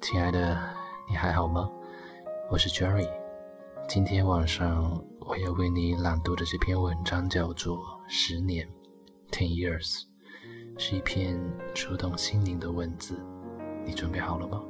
亲爱的，你还好吗？我是 Jerry。今天晚上我要为你朗读的这篇文章叫做《十年》（Ten Years），是一篇触动心灵的文字。你准备好了吗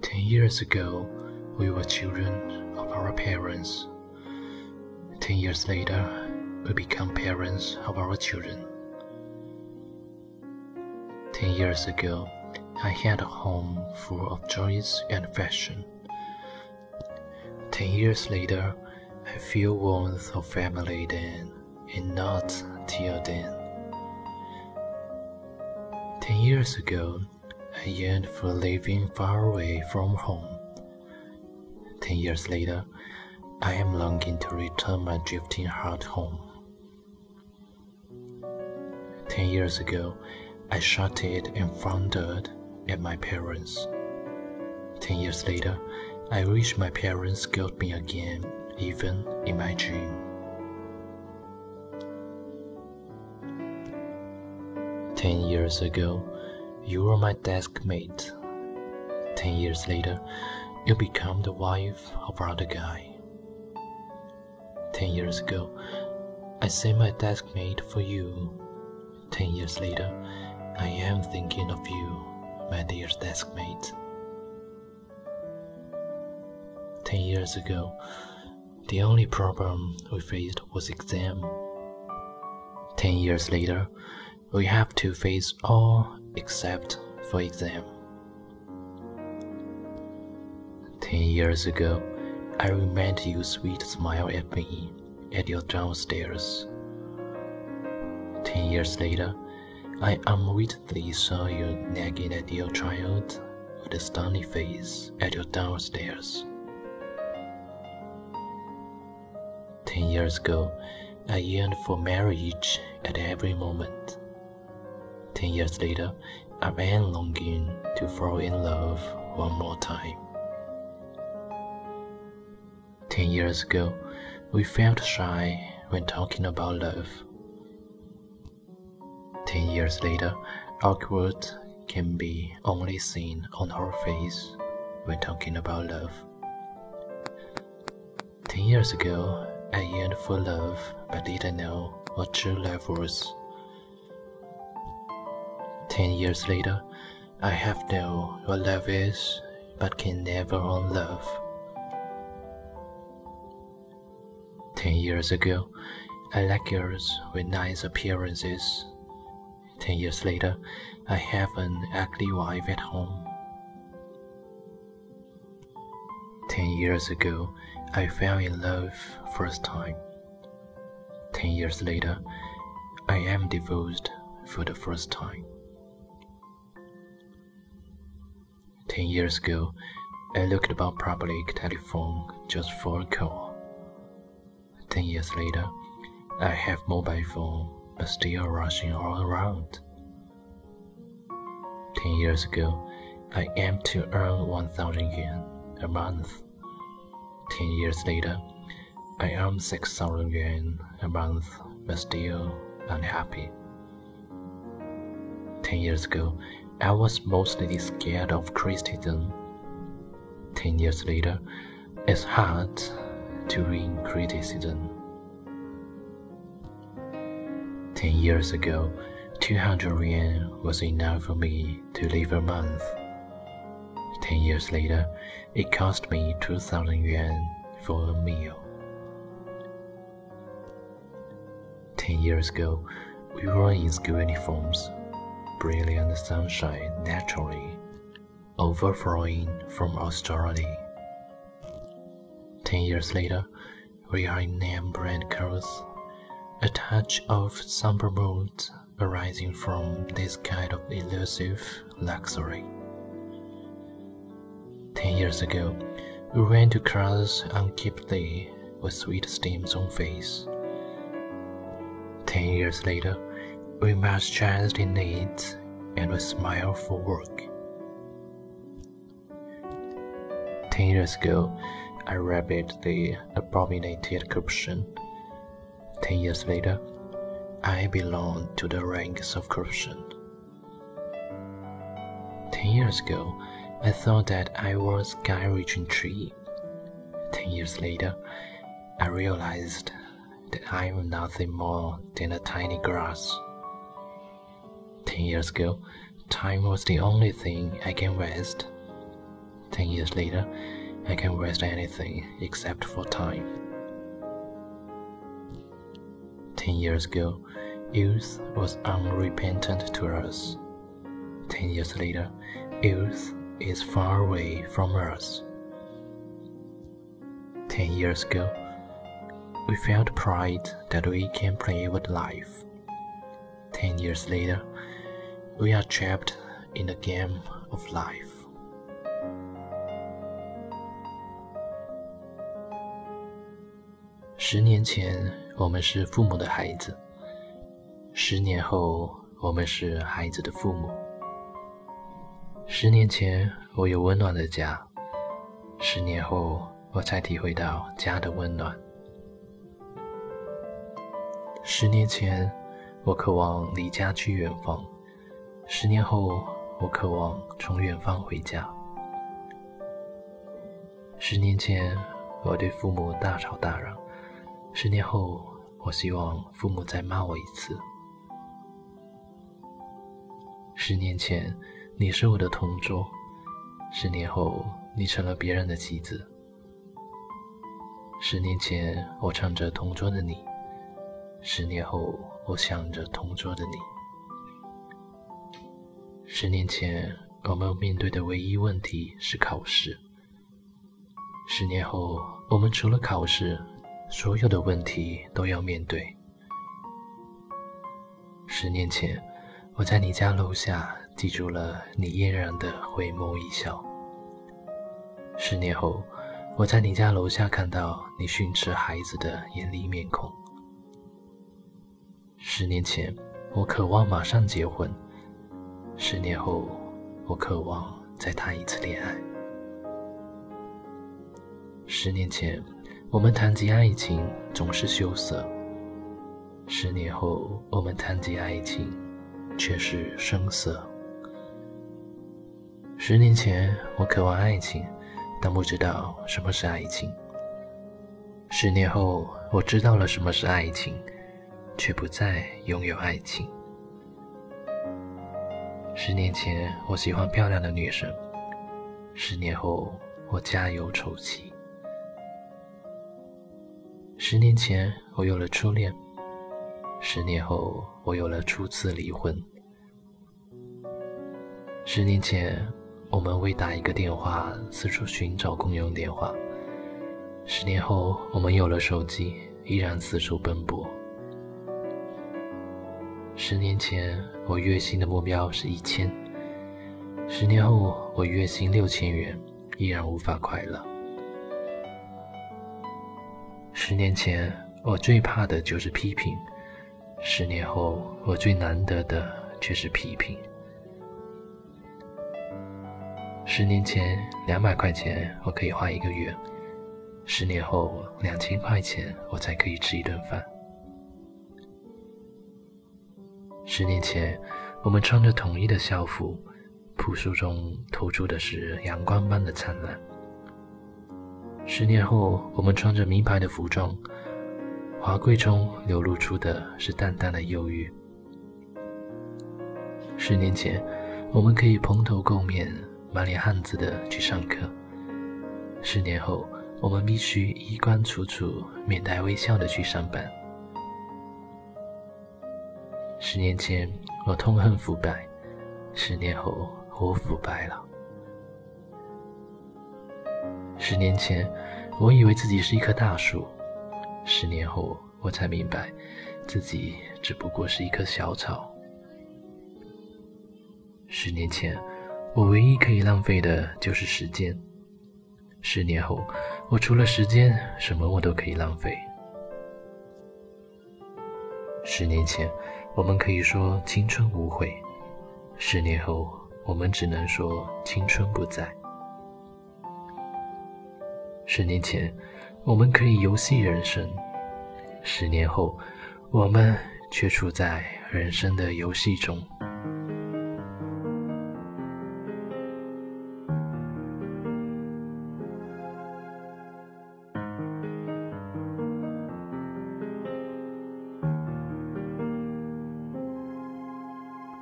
？Ten years ago, we were children of our parents. Ten years later, we become parents of our children. Ten years ago, I had a home full of joys and affection. Ten years later, I feel warmth of family then, and not till then. Ten years ago, I yearned for living far away from home. Ten years later, I am longing to return my drifting heart home. Ten years ago, I shouted and thundered at my parents. Ten years later, I wish my parents killed me again, even in my dream. Ten years ago, you were my desk mate. Ten years later, you become the wife of another guy. Ten years ago, I sent my desk mate for you. Ten years later, I am thinking of you, my dear deskmate. Ten years ago, the only problem we faced was exam. Ten years later, we have to face all except for exam. Ten years ago, I remember your sweet smile at me at your downstairs. Ten years later, I unwittingly saw you nagging at your child with a stony face at your downstairs. Ten years ago, I yearned for marriage at every moment. Ten years later, I am longing to fall in love one more time. Ten years ago, we felt shy when talking about love. Ten years later, awkward can be only seen on our face when talking about love. Ten years ago, I yearned for love but didn't know what true love was. Ten years later, I have known what love is but can never own love. Ten years ago, I girls with nice appearances Ten years later, I have an ugly wife at home. Ten years ago, I fell in love first time. Ten years later, I am divorced for the first time. Ten years ago, I looked about public telephone just for a call. Ten years later, I have mobile phone but still rushing all around. Ten years ago, I aimed to earn 1000 yuan a month. Ten years later, I earn 6000 yuan a month but still unhappy. Ten years ago, I was mostly scared of criticism. Ten years later, it's hard to win criticism. Ten years ago, 200 yuan was enough for me to live a month. Ten years later, it cost me 2000 yuan for a meal. Ten years ago, we were in school uniforms, brilliant sunshine naturally, overflowing from austerity. Ten years later, we are in name brand clothes a touch of somber mood arising from this kind of elusive luxury. Ten years ago, we went to class unkeptly with sweet steams on face. Ten years later, we marched just in it and we smile for work. Ten years ago, I read the abominated corruption Ten years later, I belong to the ranks of corruption. Ten years ago, I thought that I was reaching tree. Ten years later, I realized that I am nothing more than a tiny grass. Ten years ago, time was the only thing I can waste. Ten years later, I can waste anything except for time. Ten years ago, youth was unrepentant to us. Ten years later, youth is far away from us. Ten years ago, we felt pride that we can play with life. Ten years later, we are trapped in the game of life. Ten 我们是父母的孩子；十年后，我们是孩子的父母。十年前，我有温暖的家；十年后，我才体会到家的温暖。十年前，我渴望离家去远方；十年后，我渴望从远方回家。十年前，我对父母大吵大嚷。十年后，我希望父母再骂我一次。十年前，你是我的同桌；十年后，你成了别人的妻子。十年前，我唱着同桌的你；十年后，我想着同桌的你。十年前，我们面对的唯一问题是考试；十年后，我们除了考试，所有的问题都要面对。十年前，我在你家楼下记住了你嫣然的回眸一笑。十年后，我在你家楼下看到你训斥孩子的严厉面孔。十年前，我渴望马上结婚；十年后，我渴望再谈一次恋爱。十年前。我们谈及爱情总是羞涩，十年后我们谈及爱情却是生涩。十年前我渴望爱情，但不知道什么是爱情。十年后我知道了什么是爱情，却不再拥有爱情。十年前我喜欢漂亮的女生，十年后我家有丑妻。十年前，我有了初恋；十年后，我有了初次离婚。十年前，我们为打一个电话四处寻找公用电话；十年后，我们有了手机，依然四处奔波。十年前，我月薪的目标是一千；十年后，我月薪六千元，依然无法快乐。十年前，我最怕的就是批评；十年后，我最难得的却是批评。十年前，两百块钱我可以花一个月；十年后，两千块钱我才可以吃一顿饭。十年前，我们穿着统一的校服，朴素中透出的是阳光般的灿烂。十年后，我们穿着名牌的服装，华贵中流露出的是淡淡的忧郁。十年前，我们可以蓬头垢面、满脸汗渍的去上课；十年后，我们必须衣冠楚楚、面带微笑的去上班。十年前，我痛恨腐败；十年后，我腐败了。十年前，我以为自己是一棵大树；十年后，我才明白，自己只不过是一棵小草。十年前，我唯一可以浪费的就是时间；十年后，我除了时间，什么我都可以浪费。十年前，我们可以说青春无悔；十年后，我们只能说青春不在。十年前，我们可以游戏人生；十年后，我们却处在人生的游戏中。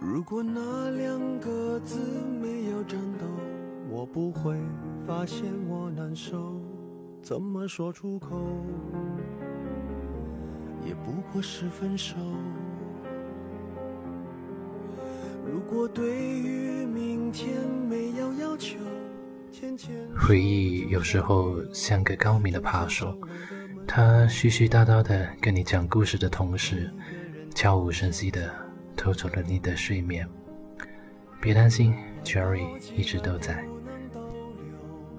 如果那两个字没有颤抖，我不会发现我难受。怎么说出口，也不过是分手。如果对于明天没有要求，回忆有时候像个高明的扒手，他絮絮叨叨的跟你讲故事的同时，悄无声息的偷走了你的睡眠。别担心，Jerry 一直都在。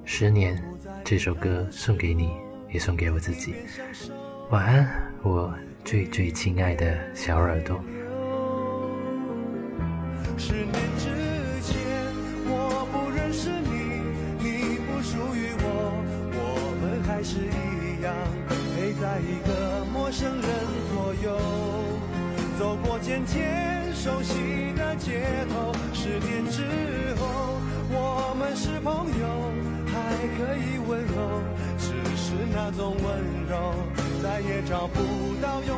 十年。这首歌送给你，也送给我自己。晚安，我最最亲爱的小耳朵。十年之前，我不认识你，你不属于我，我们还是一样陪在一个陌生人左右，走过渐渐熟悉的街头。十年之后，那种温柔，再也找不到拥